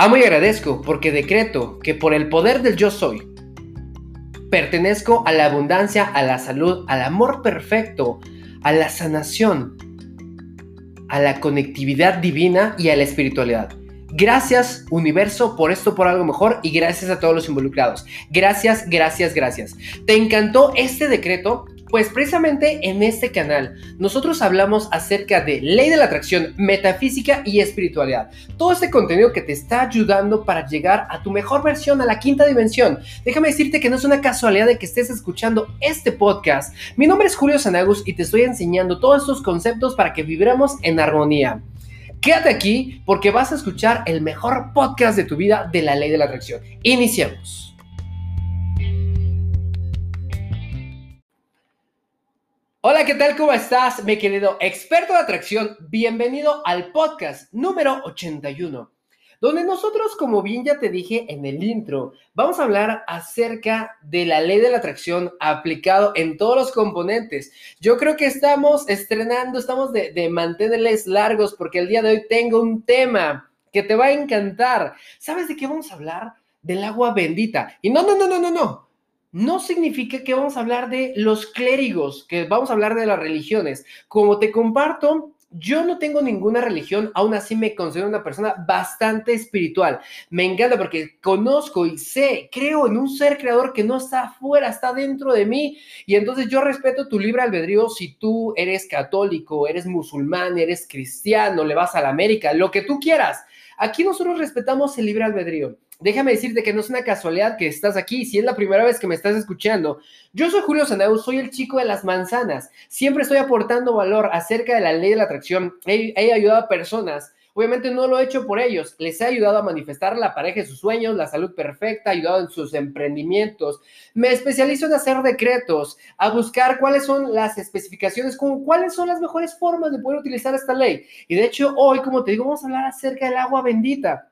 Amo y agradezco porque decreto que por el poder del yo soy, pertenezco a la abundancia, a la salud, al amor perfecto, a la sanación, a la conectividad divina y a la espiritualidad. Gracias universo por esto, por algo mejor y gracias a todos los involucrados. Gracias, gracias, gracias. ¿Te encantó este decreto? Pues precisamente en este canal nosotros hablamos acerca de ley de la atracción, metafísica y espiritualidad. Todo este contenido que te está ayudando para llegar a tu mejor versión, a la quinta dimensión. Déjame decirte que no es una casualidad de que estés escuchando este podcast. Mi nombre es Julio Sanagus y te estoy enseñando todos estos conceptos para que vibremos en armonía. Quédate aquí porque vas a escuchar el mejor podcast de tu vida de la ley de la atracción. Iniciemos. Hola, ¿qué tal? ¿Cómo estás, mi querido experto de atracción? Bienvenido al podcast número 81, donde nosotros, como bien ya te dije en el intro, vamos a hablar acerca de la ley de la atracción aplicado en todos los componentes. Yo creo que estamos estrenando, estamos de, de mantenerles largos porque el día de hoy tengo un tema que te va a encantar. ¿Sabes de qué vamos a hablar? Del agua bendita. Y no, no, no, no, no, no no significa que vamos a hablar de los clérigos, que vamos a hablar de las religiones. Como te comparto, yo no tengo ninguna religión, aún así me considero una persona bastante espiritual. Me encanta porque conozco y sé, creo en un ser creador que no está afuera, está dentro de mí. Y entonces yo respeto tu libre albedrío si tú eres católico, eres musulmán, eres cristiano, le vas a la América, lo que tú quieras. Aquí nosotros respetamos el libre albedrío déjame decirte que no es una casualidad que estás aquí, si es la primera vez que me estás escuchando. Yo soy Julio Sanau, soy el chico de las manzanas. Siempre estoy aportando valor acerca de la ley de la atracción. He, ayudado a personas. Obviamente no lo he hecho por ellos. Les he ayudado a manifestar la pareja de sus sueños, la salud perfecta, ayudado en sus emprendimientos. Me especializo en hacer decretos, a buscar cuáles son las especificaciones, como cuáles son las mejores formas de poder utilizar esta ley. Y de hecho, hoy, como te digo, vamos a hablar acerca del agua bendita.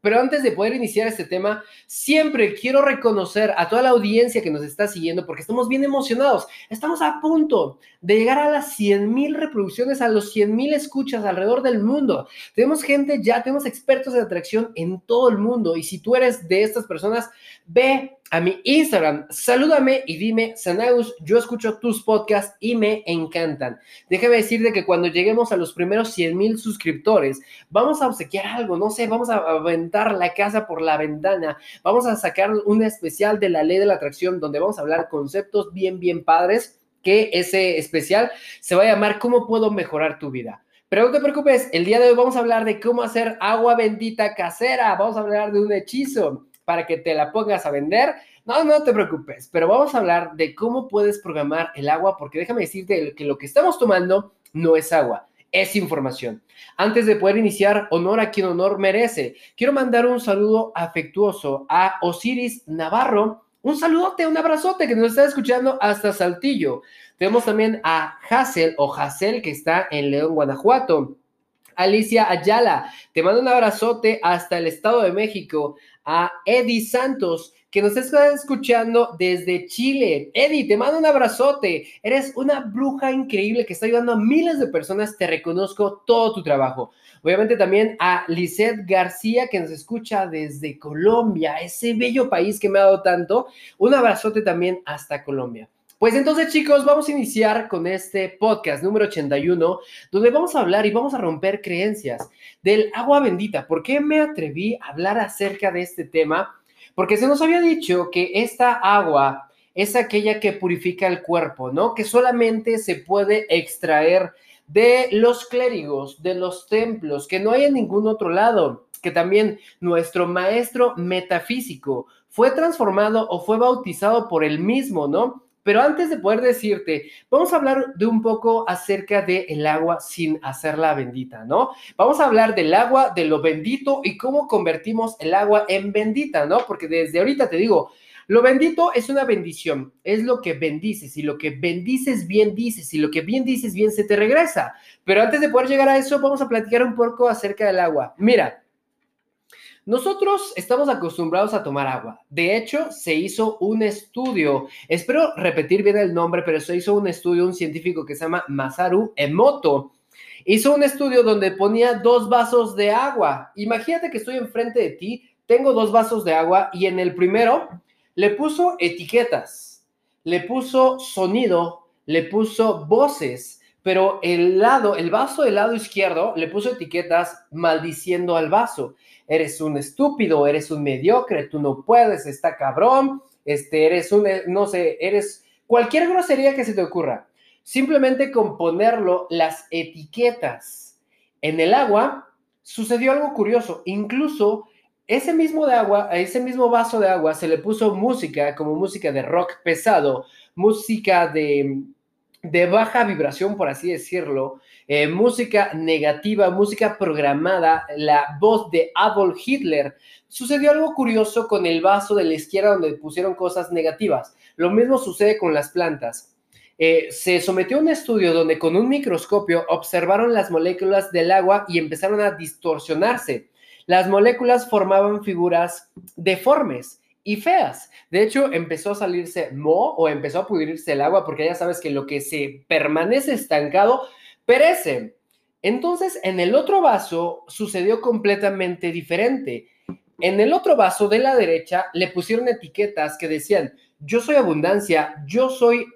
Pero antes de poder iniciar este tema, siempre quiero reconocer a toda la audiencia que nos está siguiendo porque estamos bien emocionados. Estamos a punto de llegar a las 100 mil reproducciones, a los 100 mil escuchas alrededor del mundo. Tenemos gente ya, tenemos expertos de atracción en todo el mundo. Y si tú eres de estas personas, ve a mi Instagram, salúdame y dime, Sanagus, yo escucho tus podcasts y me encantan. Déjame decirte que cuando lleguemos a los primeros 100 mil suscriptores, vamos a obsequiar algo, no sé, vamos a aventar la casa por la ventana, vamos a sacar un especial de la ley de la atracción donde vamos a hablar conceptos bien, bien padres, que ese especial se va a llamar ¿Cómo puedo mejorar tu vida? Pero no te preocupes, el día de hoy vamos a hablar de cómo hacer agua bendita casera, vamos a hablar de un hechizo para que te la pongas a vender. No, no te preocupes, pero vamos a hablar de cómo puedes programar el agua, porque déjame decirte que lo que estamos tomando no es agua, es información. Antes de poder iniciar, honor a quien honor merece. Quiero mandar un saludo afectuoso a Osiris Navarro. Un saludote, un abrazote que nos está escuchando hasta Saltillo. Tenemos también a Hazel o Hazel que está en León, Guanajuato. Alicia Ayala, te mando un abrazote hasta el Estado de México. A Eddie Santos, que nos está escuchando desde Chile. Eddie, te mando un abrazote. Eres una bruja increíble que está ayudando a miles de personas. Te reconozco todo tu trabajo. Obviamente también a Lisette García, que nos escucha desde Colombia, ese bello país que me ha dado tanto. Un abrazote también hasta Colombia. Pues entonces chicos, vamos a iniciar con este podcast número 81, donde vamos a hablar y vamos a romper creencias del agua bendita. ¿Por qué me atreví a hablar acerca de este tema? Porque se nos había dicho que esta agua es aquella que purifica el cuerpo, ¿no? Que solamente se puede extraer de los clérigos, de los templos, que no hay en ningún otro lado, que también nuestro maestro metafísico fue transformado o fue bautizado por él mismo, ¿no? Pero antes de poder decirte, vamos a hablar de un poco acerca del el agua sin hacerla bendita, ¿no? Vamos a hablar del agua, de lo bendito y cómo convertimos el agua en bendita, ¿no? Porque desde ahorita te digo, lo bendito es una bendición, es lo que bendices y lo que bendices bien dices y lo que bien dices bien se te regresa. Pero antes de poder llegar a eso, vamos a platicar un poco acerca del agua. Mira, nosotros estamos acostumbrados a tomar agua. De hecho, se hizo un estudio, espero repetir bien el nombre, pero se hizo un estudio, un científico que se llama Masaru Emoto. hizo un estudio donde ponía dos vasos de agua. Imagínate que estoy enfrente de ti, tengo dos vasos de agua y en el primero le puso etiquetas, le puso sonido, le puso voces, pero el lado, el vaso del lado izquierdo le puso etiquetas maldiciendo al vaso. Eres un estúpido, eres un mediocre, tú no puedes, está cabrón, este, eres un, no sé, eres cualquier grosería que se te ocurra. Simplemente con ponerlo las etiquetas en el agua, sucedió algo curioso. Incluso ese mismo de agua, ese mismo vaso de agua se le puso música, como música de rock pesado, música de, de baja vibración, por así decirlo, eh, música negativa, música programada, la voz de Adolf Hitler. Sucedió algo curioso con el vaso de la izquierda donde pusieron cosas negativas. Lo mismo sucede con las plantas. Eh, se sometió a un estudio donde con un microscopio observaron las moléculas del agua y empezaron a distorsionarse. Las moléculas formaban figuras deformes y feas. De hecho, empezó a salirse mo o empezó a pudrirse el agua porque ya sabes que lo que se permanece estancado perece. Entonces, en el otro vaso sucedió completamente diferente. En el otro vaso de la derecha le pusieron etiquetas que decían, yo soy abundancia, yo soy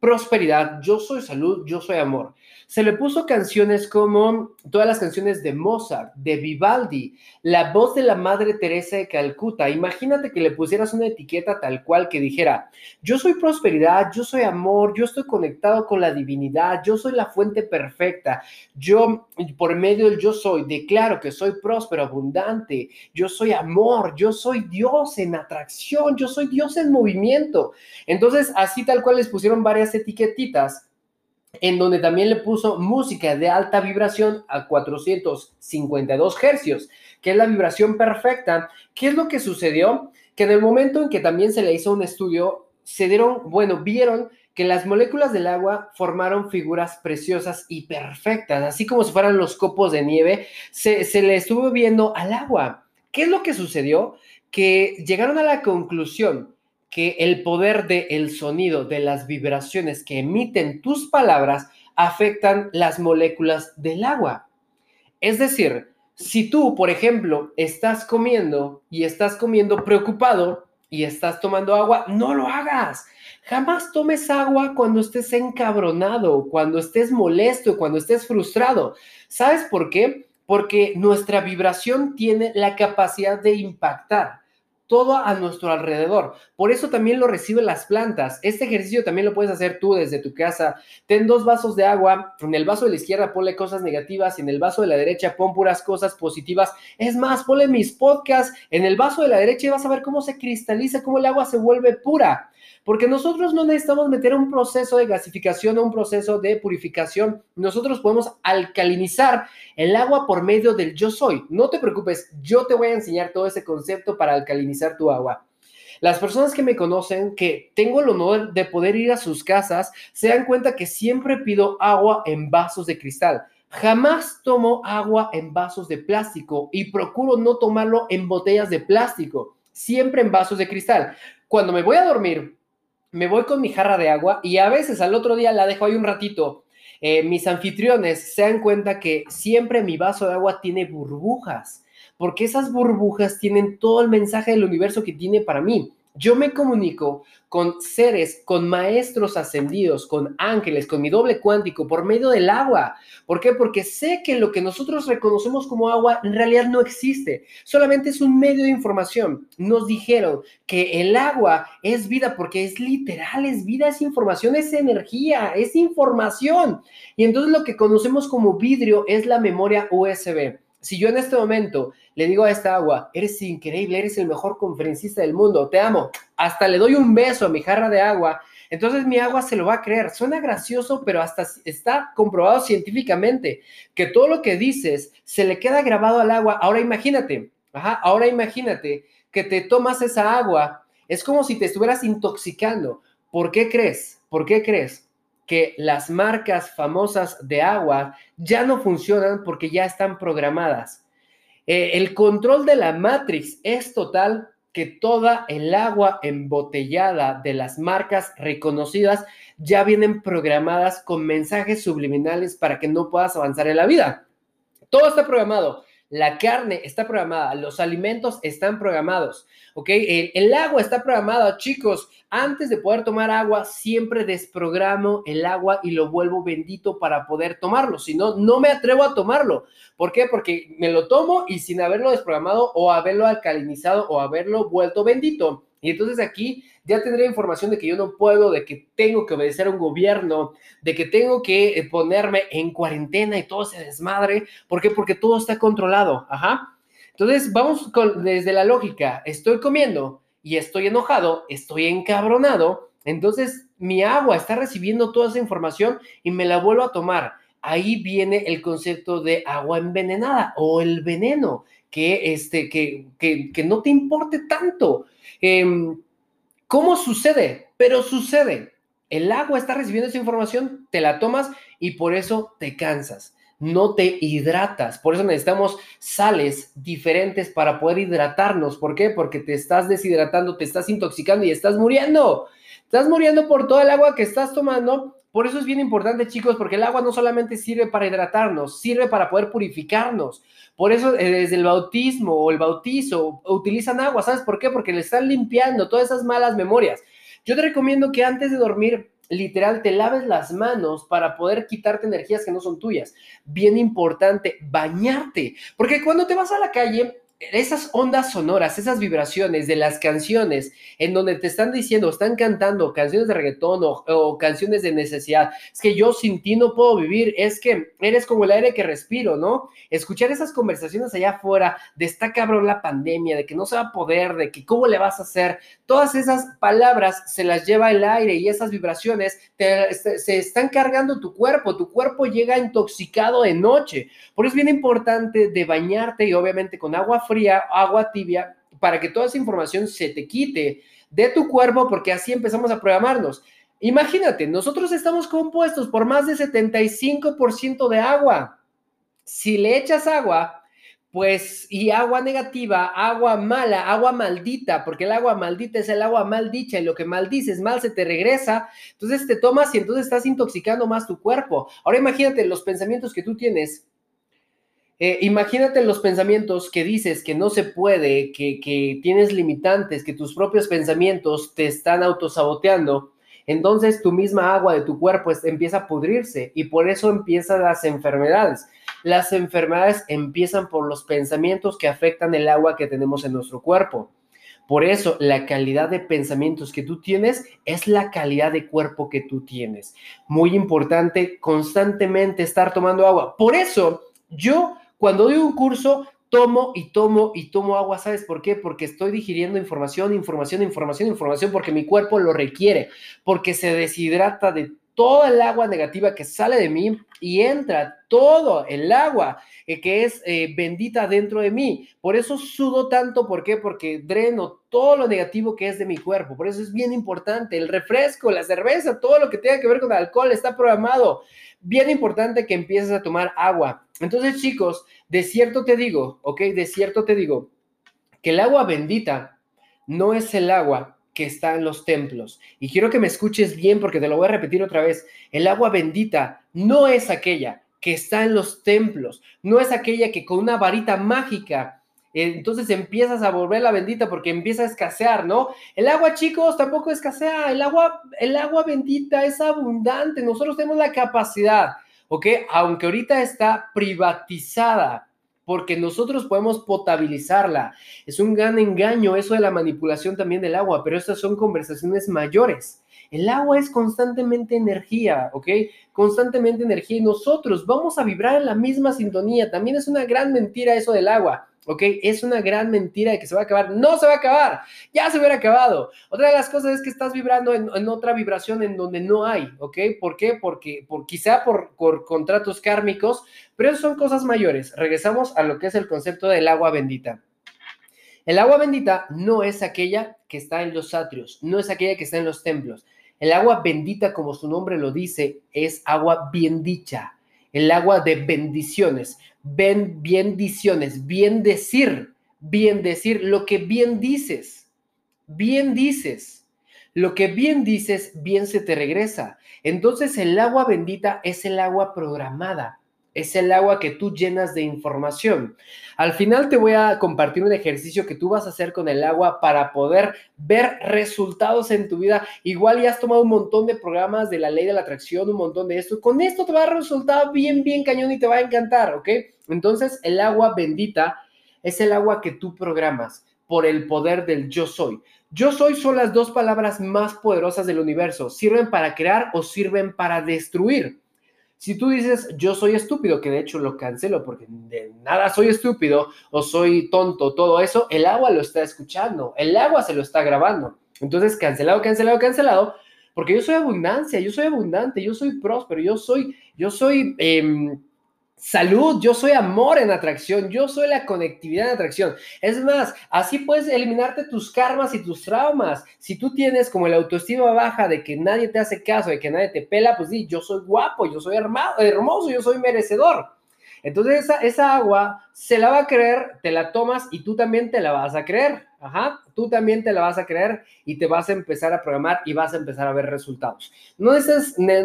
prosperidad, yo soy salud, yo soy amor se le puso canciones como todas las canciones de Mozart, de Vivaldi, la voz de la Madre Teresa de Calcuta. Imagínate que le pusieras una etiqueta tal cual que dijera, yo soy prosperidad, yo soy amor, yo estoy conectado con la divinidad, yo soy la fuente perfecta, yo por medio del yo soy declaro que soy próspero, abundante, yo soy amor, yo soy Dios en atracción, yo soy Dios en movimiento. Entonces, así tal cual les pusieron varias etiquetitas en donde también le puso música de alta vibración a 452 hercios, que es la vibración perfecta. ¿Qué es lo que sucedió? Que en el momento en que también se le hizo un estudio, se dieron, bueno, vieron que las moléculas del agua formaron figuras preciosas y perfectas, así como si fueran los copos de nieve, se, se le estuvo viendo al agua. ¿Qué es lo que sucedió? Que llegaron a la conclusión que el poder del sonido, de las vibraciones que emiten tus palabras, afectan las moléculas del agua. Es decir, si tú, por ejemplo, estás comiendo y estás comiendo preocupado y estás tomando agua, no lo hagas. Jamás tomes agua cuando estés encabronado, cuando estés molesto, cuando estés frustrado. ¿Sabes por qué? Porque nuestra vibración tiene la capacidad de impactar todo a nuestro alrededor. Por eso también lo reciben las plantas. Este ejercicio también lo puedes hacer tú desde tu casa. Ten dos vasos de agua. En el vaso de la izquierda ponle cosas negativas y en el vaso de la derecha pon puras cosas positivas. Es más, ponle mis podcasts en el vaso de la derecha y vas a ver cómo se cristaliza, cómo el agua se vuelve pura porque nosotros no necesitamos meter un proceso de gasificación o un proceso de purificación. Nosotros podemos alcalinizar el agua por medio del yo soy. No te preocupes, yo te voy a enseñar todo ese concepto para alcalinizar tu agua. Las personas que me conocen, que tengo el honor de poder ir a sus casas, se dan cuenta que siempre pido agua en vasos de cristal. Jamás tomo agua en vasos de plástico y procuro no tomarlo en botellas de plástico, siempre en vasos de cristal. Cuando me voy a dormir, me voy con mi jarra de agua y a veces al otro día la dejo ahí un ratito. Eh, mis anfitriones se dan cuenta que siempre mi vaso de agua tiene burbujas, porque esas burbujas tienen todo el mensaje del universo que tiene para mí. Yo me comunico con seres, con maestros ascendidos, con ángeles, con mi doble cuántico por medio del agua. ¿Por qué? Porque sé que lo que nosotros reconocemos como agua en realidad no existe, solamente es un medio de información. Nos dijeron que el agua es vida porque es literal, es vida, es información, es energía, es información. Y entonces lo que conocemos como vidrio es la memoria USB. Si yo en este momento le digo a esta agua, eres increíble, eres el mejor conferencista del mundo, te amo, hasta le doy un beso a mi jarra de agua, entonces mi agua se lo va a creer. Suena gracioso, pero hasta está comprobado científicamente que todo lo que dices se le queda grabado al agua. Ahora imagínate, ajá, ahora imagínate que te tomas esa agua, es como si te estuvieras intoxicando. ¿Por qué crees? ¿Por qué crees? Que las marcas famosas de agua ya no funcionan porque ya están programadas. Eh, el control de la Matrix es total que toda el agua embotellada de las marcas reconocidas ya vienen programadas con mensajes subliminales para que no puedas avanzar en la vida. Todo está programado. La carne está programada, los alimentos están programados, ¿ok? El, agua está programada, chicos. Antes de poder tomar agua, siempre desprogramo el agua y lo vuelvo bendito para poder tomarlo. Si no, no me atrevo a tomarlo. ¿Por qué? Porque me lo tomo y sin haberlo desprogramado o haberlo alcalinizado o haberlo vuelto bendito. Y entonces aquí ya tendría información de que yo no puedo, de que tengo que obedecer a un gobierno, de que tengo que eh, ponerme en cuarentena y todo se desmadre. ¿Por qué? Porque todo está controlado. Ajá. Entonces vamos desde la lógica. Estoy comiendo y estoy enojado, estoy encabronado. Entonces mi agua está recibiendo toda esa información y me la vuelvo a tomar. Ahí viene el concepto de agua envenenada o el veneno, que, este, que, que, que no te importe tanto. Em, ¿Cómo sucede? Pero sucede. El agua está recibiendo esa información, te la tomas y por eso te cansas. No te hidratas. Por eso necesitamos sales diferentes para poder hidratarnos. ¿Por qué? Porque te estás deshidratando, te estás intoxicando y estás muriendo. Estás muriendo por toda el agua que estás tomando por eso es bien importante, chicos, porque el agua no solamente sirve para hidratarnos, sirve para poder purificarnos. Por eso eh, desde el bautismo o el bautizo utilizan agua. ¿Sabes por qué? Porque le están limpiando todas esas malas memorias. Yo te recomiendo que antes de dormir, literal, te laves las manos para poder quitarte energías que no son tuyas. Bien importante, bañarte. Porque cuando te vas a la calle, esas ondas sonoras, esas vibraciones de las canciones en donde te están diciendo, están cantando canciones de reggaetón o, canciones de necesidad, es que yo sin ti no puedo vivir, es que eres como el aire que respiro, ¿no? Escuchar esas conversaciones allá afuera de está cabrón la pandemia, de que no se va a poder, de que cómo le vas a hacer, todas esas palabras se las lleva el aire y esas vibraciones se están cargando tu cuerpo, tu cuerpo llega intoxicado de noche, por eso es bien importante de bañarte y obviamente con agua fría, agua tibia, para que toda esa información se te quite de tu cuerpo, porque así empezamos a programarnos. Imagínate, nosotros estamos compuestos por más de 75% de agua. Si le echas agua, pues, y agua negativa, agua mala, agua maldita, porque el agua maldita es el agua maldicha y lo que maldices mal se te regresa, entonces te tomas y entonces estás intoxicando más tu cuerpo. Ahora imagínate los pensamientos que tú tienes eh, imagínate los pensamientos que dices que no se puede, que, que tienes limitantes, que tus propios pensamientos te están autosaboteando. Entonces tu misma agua de tu cuerpo empieza a pudrirse y por eso empiezan las enfermedades. Las enfermedades empiezan por los pensamientos que afectan el agua que tenemos en nuestro cuerpo. Por eso la calidad de pensamientos que tú tienes es la calidad de cuerpo que tú tienes. Muy importante constantemente estar tomando agua. Por eso yo cuando doy un curso, tomo y tomo y tomo agua. ¿Sabes por qué? Porque estoy digiriendo información, información, información, información, porque mi cuerpo lo requiere, porque se deshidrata de toda el agua negativa que sale de mí y entra todo el agua eh, que es eh, bendita dentro de mí. Por eso sudo tanto, ¿por qué? Porque dreno todo lo negativo que es de mi cuerpo. Por eso es bien importante. El refresco, la cerveza, todo lo que tenga que ver con alcohol está programado. Bien importante que empieces a tomar agua. Entonces, chicos, de cierto te digo, ¿ok? De cierto te digo que el agua bendita no es el agua que está en los templos. Y quiero que me escuches bien porque te lo voy a repetir otra vez. El agua bendita no es aquella que está en los templos, no es aquella que con una varita mágica entonces empiezas a volver la bendita porque empieza a escasear, ¿no? El agua, chicos, tampoco escasea, el agua, el agua bendita es abundante, nosotros tenemos la capacidad, ¿ok? Aunque ahorita está privatizada, porque nosotros podemos potabilizarla. Es un gran engaño eso de la manipulación también del agua, pero estas son conversaciones mayores. El agua es constantemente energía, ¿ok? Constantemente energía y nosotros vamos a vibrar en la misma sintonía. También es una gran mentira eso del agua. ¿Ok? Es una gran mentira de que se va a acabar. No se va a acabar, ya se hubiera acabado. Otra de las cosas es que estás vibrando en, otra vibración en donde no hay, ¿ok? ¿Por qué? Porque por, quizá por, por contratos kármicos, pero eso son cosas mayores. Regresamos a lo que es el concepto del agua bendita. El agua bendita no es aquella que está en los atrios, no es aquella que está en los templos. El agua bendita, como su nombre lo dice, es agua bien dicha, el agua de bendiciones, ben, bendiciones, bien decir, bien decir lo que bien dices. bien dices. Lo que bien dices, bien se te regresa. Entonces el agua bendita es el agua programada es el agua que tú llenas de información. Al final te voy a compartir un ejercicio que tú vas a hacer con el agua para poder ver resultados en tu vida. Igual ya has tomado un montón de programas de la ley de la atracción, un montón de esto. Con esto te va a dar resultado bien, bien cañón y te va a encantar, ¿ok? Entonces el agua bendita es el agua que tú programas por el poder del yo soy. Yo soy son las dos palabras más poderosas del universo. Sirven para crear o sirven para destruir. Si tú dices yo soy estúpido, que de hecho lo cancelo porque de nada soy estúpido o soy tonto, todo eso, el agua lo está escuchando, el agua se lo está grabando. Entonces, cancelado, cancelado, cancelado, porque yo soy abundancia, yo soy abundante, yo soy próspero, yo soy, yo soy em, salud, yo soy amor en atracción, yo soy la conectividad en atracción. Es más, así puedes eliminarte tus karmas y tus traumas. Si tú tienes como la autoestima baja de que nadie te hace caso, de que nadie te pela, pues sí, yo soy guapo, yo soy hermoso, yo soy merecedor. Entonces esa, agua se la va a creer, te la tomas y tú también te la vas a creer. Ajá, tú también te la vas a creer y te vas a empezar a programar y vas a empezar a ver resultados. No,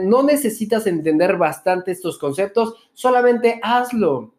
no necesitas entender bastante estos conceptos, solamente hazlo.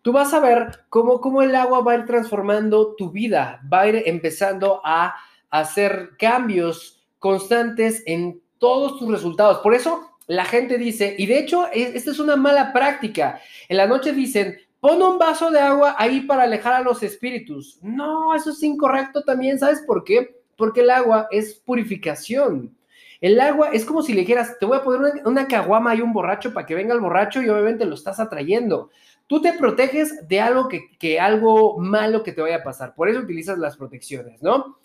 Tú vas a ver cómo, cómo el agua va a ir transformando tu vida, va a ir empezando a hacer cambios constantes en todos tus resultados. Por eso la gente dice, y de hecho, esta es una mala práctica. En la noche dicen, pon un vaso de agua ahí para alejar a los espíritus. No, eso es incorrecto también. ¿Sabes por qué? Porque el agua es purificación. El agua es como si le dijeras, te voy a poner una, caguama y un borracho para que venga el borracho y obviamente lo estás atrayendo. Tú te proteges de algo que, que algo malo que te vaya a pasar. Por eso utilizas las protecciones, ¿no?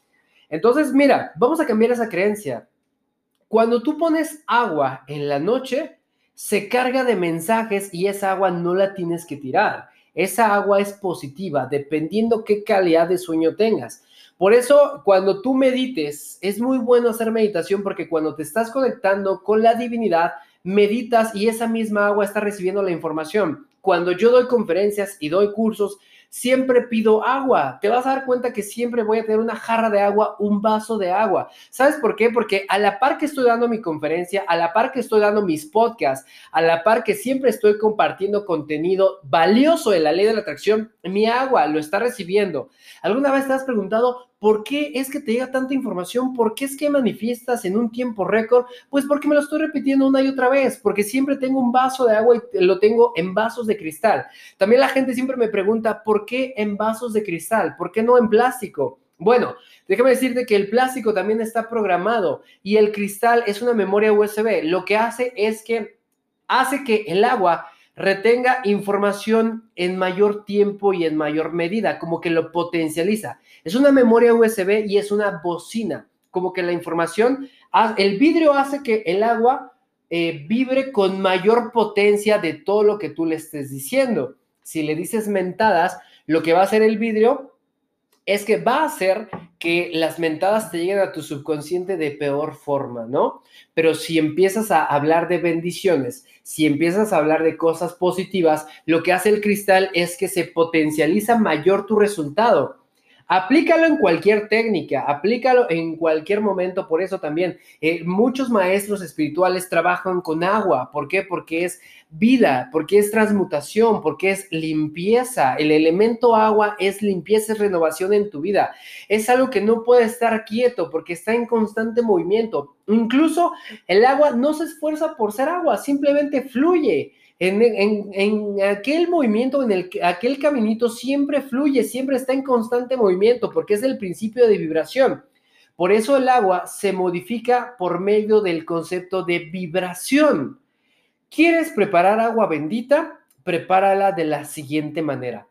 Entonces, mira, vamos a cambiar esa creencia. Cuando tú pones agua en la noche, se carga de mensajes y esa agua no la tienes que tirar. Esa agua es positiva, dependiendo qué calidad de sueño tengas. Por eso, cuando tú medites, es muy bueno hacer meditación porque cuando te estás conectando con la divinidad, meditas y esa misma agua está recibiendo la información. Cuando yo doy conferencias y doy cursos, siempre pido agua. Te vas a dar cuenta que siempre voy a tener una jarra de agua, un vaso de agua. ¿Sabes por qué? Porque a la par que estoy dando mi conferencia, a la par que estoy dando mis podcasts, a la par que siempre estoy compartiendo contenido valioso en la ley de la atracción, mi agua lo está recibiendo. ¿Alguna vez te has preguntado ¿Por qué es que te llega tanta información? ¿Por qué es que manifiestas en un tiempo récord? Pues porque me lo estoy repitiendo una y otra vez, porque siempre tengo un vaso de agua y lo tengo en vasos de cristal. También la gente siempre me pregunta, ¿por qué en vasos de cristal? ¿Por qué no en plástico? Bueno, déjame decirte que el plástico también está programado y el cristal es una memoria USB. Lo que hace es que hace que el agua retenga información en mayor tiempo y en mayor medida, como que lo potencializa. Es una memoria USB y es una bocina, como que la información, el vidrio hace que el agua eh, vibre con mayor potencia de todo lo que tú le estés diciendo. Si le dices mentadas, lo que va a hacer el vidrio es que va a hacer que las mentadas te lleguen a tu subconsciente de peor forma, ¿no? Pero si empiezas a hablar de bendiciones, si empiezas a hablar de cosas positivas, lo que hace el cristal es que se potencializa mayor tu resultado. Aplícalo en cualquier técnica, aplícalo en cualquier momento. Por eso también eh, muchos maestros espirituales trabajan con agua. ¿Por qué? Porque es vida, porque es transmutación, porque es limpieza. El elemento agua es limpieza, es renovación en tu vida. Es algo que no puede estar quieto porque está en constante movimiento. Incluso el agua no se esfuerza por ser agua, simplemente fluye en, aquel movimiento, en el, aquel caminito siempre fluye, siempre está en constante movimiento, porque es el principio de vibración. Por eso el agua se modifica por medio del concepto de vibración. ¿Quieres preparar agua bendita? Prepárala de la siguiente manera.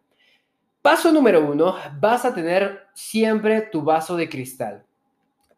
Paso número uno, vas a tener siempre tu vaso de cristal.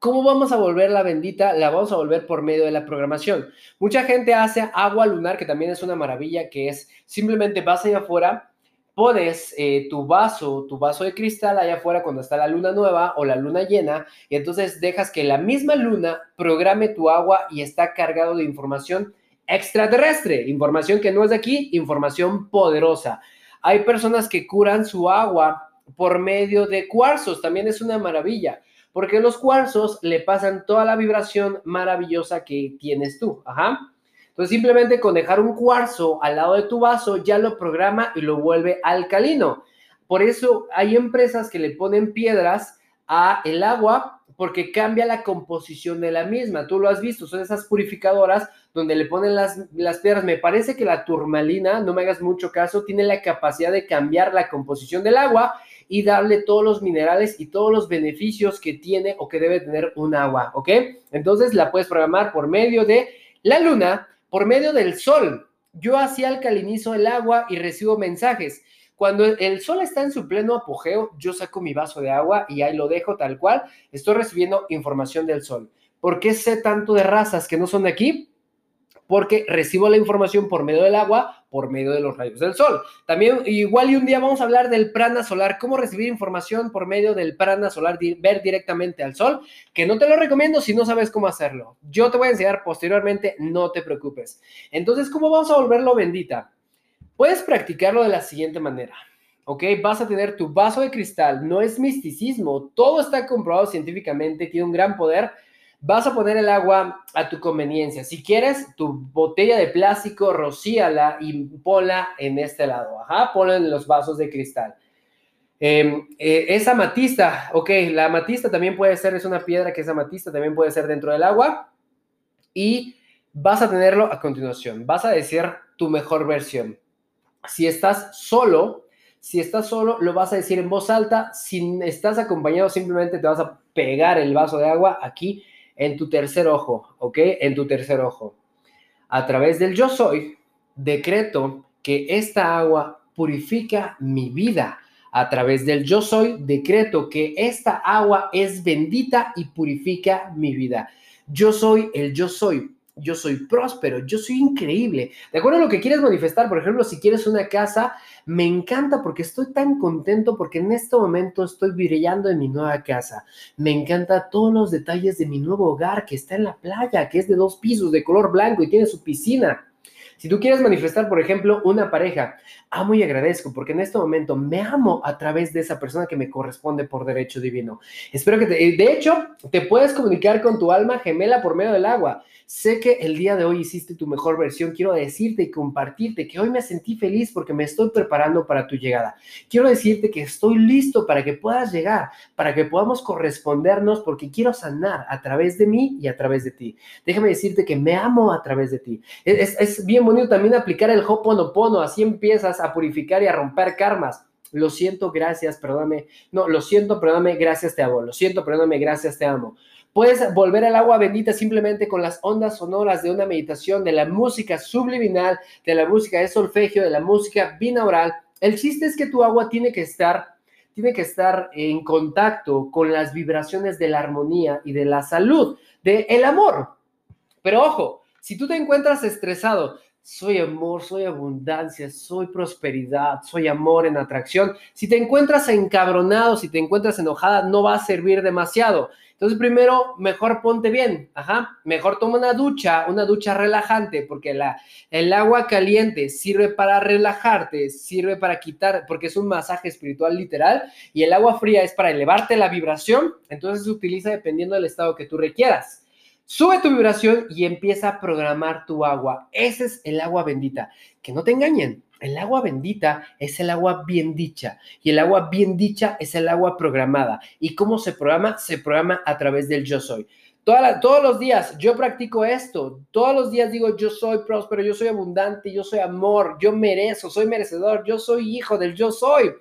¿Cómo vamos a volver la bendita? La vamos a volver por medio de la programación. Mucha gente hace agua lunar, que también es una maravilla, que es simplemente vas allá afuera, pones eh, tu vaso, tu vaso de cristal allá afuera cuando está la luna nueva o la luna llena, y entonces dejas que la misma luna programe tu agua y está cargado de información extraterrestre, información que no es de aquí, información poderosa. Hay personas que curan su agua por medio de cuarzos, también es una maravilla porque los cuarzos le pasan toda la vibración maravillosa que tienes tú. Ajá. Entonces simplemente con dejar un cuarzo al lado de tu vaso ya lo programa y lo vuelve alcalino. Por eso hay empresas que le ponen piedras a el agua porque cambia la composición de la misma. Tú lo has visto, son esas purificadoras donde le ponen las, las piedras. Me parece que la turmalina, no me hagas mucho caso, tiene la capacidad de cambiar la composición del agua y darle todos los minerales y todos los beneficios que tiene o que debe tener un agua, ¿ok? Entonces la puedes programar por medio de la luna, por medio del sol. Yo así alcalinizo el agua y recibo mensajes. Cuando el sol está en su pleno apogeo, yo saco mi vaso de agua y ahí lo dejo tal cual. Estoy recibiendo información del sol. ¿Por qué sé tanto de razas que no son de aquí? Porque recibo la información por medio del agua, por medio de los rayos del sol. También, igual y un día vamos a hablar del prana solar, cómo recibir información por medio del prana solar, ver directamente al sol, que no te lo recomiendo si no sabes cómo hacerlo. Yo te voy a enseñar posteriormente, no te preocupes. Entonces, ¿cómo vamos a volverlo bendita? Puedes practicarlo de la siguiente manera. ¿ok? Vas a tener tu vaso de cristal, no es misticismo, todo está comprobado científicamente, tiene un gran poder. Vas a poner el agua a tu conveniencia. Si quieres, tu botella de plástico, rocíala y ponla en este lado. Ajá, ponla en los vasos de cristal. Em, eh, esa amatista, ok, la amatista también puede ser, es una piedra que esa amatista también puede ser dentro del agua. Y vas a tenerlo a continuación. Vas a decir tu mejor versión. Si estás solo, si estás solo, lo vas a decir en voz alta. Si estás acompañado, simplemente te vas a pegar el vaso de agua aquí en tu tercer ojo, ¿ok? En tu tercer ojo. A través del yo soy, decreto que esta agua purifica mi vida. A través del yo soy, decreto que esta agua es bendita y purifica mi vida. Yo soy el yo soy yo soy próspero, yo soy increíble. De acuerdo a lo que quieres manifestar, por ejemplo, si quieres una casa, me encanta porque estoy tan contento porque en este momento estoy brillando en mi nueva casa. Me encanta todos los detalles de mi nuevo hogar que está en la playa, que es de dos pisos, de color blanco y tiene su piscina. Si tú quieres manifestar, por ejemplo, una pareja, amo y agradezco porque en este momento me amo a través de esa persona que me corresponde por derecho divino. Espero que te, de hecho, te puedes comunicar con tu alma gemela por medio del agua. Sé que el día de hoy hiciste tu mejor versión. Quiero decirte y compartirte que hoy me sentí feliz porque me estoy preparando para tu llegada. Quiero decirte que estoy listo para que puedas llegar, para que podamos correspondernos porque quiero sanar a través de mí y a través de ti. Déjame decirte que me amo a través de ti. Es, es bien bonito también aplicar el Hoponopono. Así empiezas a purificar y a romper karmas lo siento, gracias, perdóname, no, lo siento, perdóname, gracias, te amo, lo siento, perdóname, gracias, te amo. Puedes volver al agua bendita simplemente con las ondas sonoras de una meditación, de la música subliminal, de la música de solfegio, de la música binaural. El chiste es que tu agua tiene que estar, tiene que estar en contacto con las vibraciones de la armonía y de la salud, del el amor. Pero ojo, si tú te encuentras estresado, soy amor, soy abundancia, soy prosperidad, soy amor en atracción. Si te encuentras encabronado, si te encuentras enojada, no va a servir demasiado. Entonces, primero, mejor ponte bien, ajá, mejor toma una ducha, una ducha relajante, porque la, el agua caliente sirve para relajarte, sirve para quitar, porque es un masaje espiritual literal, y el agua fría es para elevarte la vibración, entonces se utiliza dependiendo del estado que tú requieras. Sube tu vibración y empieza a programar tu agua. Ese es el agua bendita. Que no te engañen. El agua bendita es el agua bien dicha y el agua bien dicha es el agua programada. ¿Y cómo se programa? Se programa a través del yo soy. todos los días yo practico esto. Todos los días digo yo soy próspero, yo soy abundante, yo soy amor, yo merezco, soy merecedor, yo soy hijo del yo soy.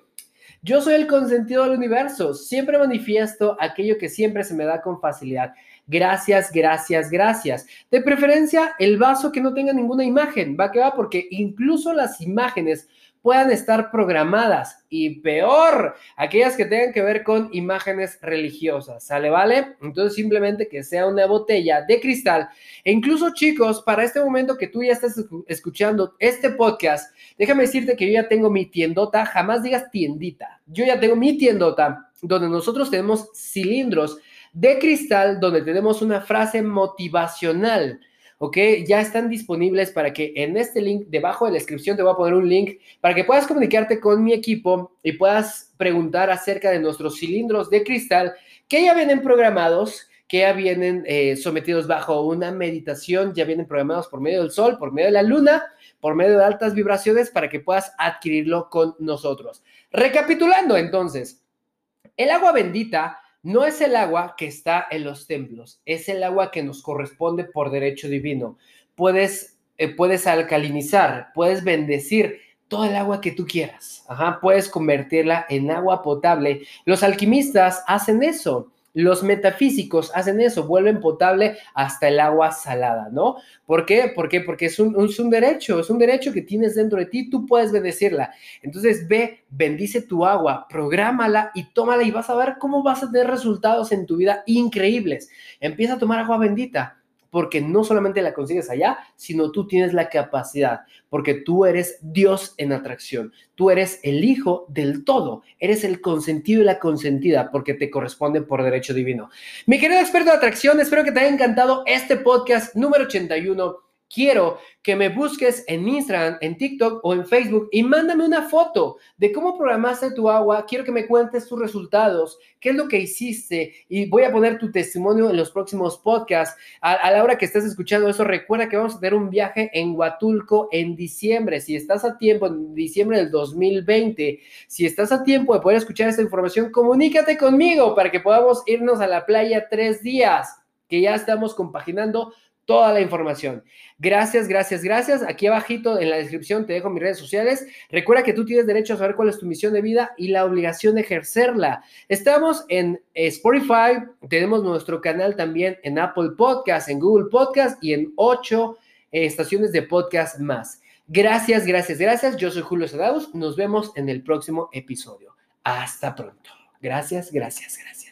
Yo soy el consentido del universo. Siempre manifiesto aquello que siempre se me da con facilidad. Gracias, gracias, gracias. De preferencia, el vaso que no tenga ninguna imagen, va que va, porque incluso las imágenes puedan estar programadas y peor, aquellas que tengan que ver con imágenes religiosas, ¿sale? ¿Vale? Entonces simplemente que sea una botella de cristal. E incluso chicos, para este momento que tú ya estás escuchando este podcast, déjame decirte que yo ya tengo mi tiendota, jamás digas tiendita, yo ya tengo mi tiendota donde nosotros tenemos cilindros de cristal donde tenemos una frase motivacional. ¿ok? Ya están disponibles para que en este link, debajo de la descripción, te voy a poner un link para que puedas comunicarte con mi equipo y puedas preguntar acerca de nuestros cilindros de cristal que ya vienen programados, que ya vienen eh, sometidos bajo una meditación, ya vienen programados por medio del sol, por medio de la luna, por medio de altas vibraciones para que puedas adquirirlo con nosotros. Recapitulando entonces, el agua bendita no es el agua que está en los templos, es el agua que nos corresponde por derecho divino. Puedes, eh, puedes alcalinizar, puedes bendecir todo el agua que tú quieras. Puedes convertirla en agua potable. Los alquimistas hacen eso. Los metafísicos hacen eso, vuelven potable hasta el agua salada, ¿no? ¿Por qué? ¿Por qué? Porque es un, es un, derecho, es un derecho que tienes dentro de ti, tú puedes bendecirla. Entonces ve, bendice tu agua, prográmala y tómala y vas a ver cómo vas a tener resultados en tu vida increíbles. Empieza a tomar agua bendita porque no solamente la consigues allá, sino tú tienes la capacidad, porque tú eres Dios en atracción, tú eres el hijo del todo, eres el consentido y la consentida, porque te corresponde por derecho divino. Mi querido experto de atracción, espero que te haya encantado este podcast número 81 quiero que me busques en Instagram, en TikTok o en Facebook y mándame una foto de cómo programaste tu agua. Quiero que me cuentes tus resultados, qué es lo que hiciste y voy a poner tu testimonio en los próximos podcasts. A, la hora que estés escuchando eso, recuerda que vamos a tener un viaje en Huatulco en diciembre. Si estás a tiempo, en diciembre del 2020, si estás a tiempo de poder escuchar esta información, comunícate conmigo para que podamos irnos a la playa tres días que ya estamos compaginando toda la información. Gracias, gracias, gracias. Aquí abajito en la descripción te dejo mis redes sociales. Recuerda que tú tienes derecho a saber cuál es tu misión de vida y la obligación de ejercerla. Estamos en Spotify, tenemos nuestro canal también en Apple Podcast, en Google Podcast y en ocho eh, estaciones de podcast más. Gracias, gracias, gracias. Yo soy Julio Sadaus. Nos vemos en el próximo episodio. Hasta pronto. Gracias, gracias, gracias.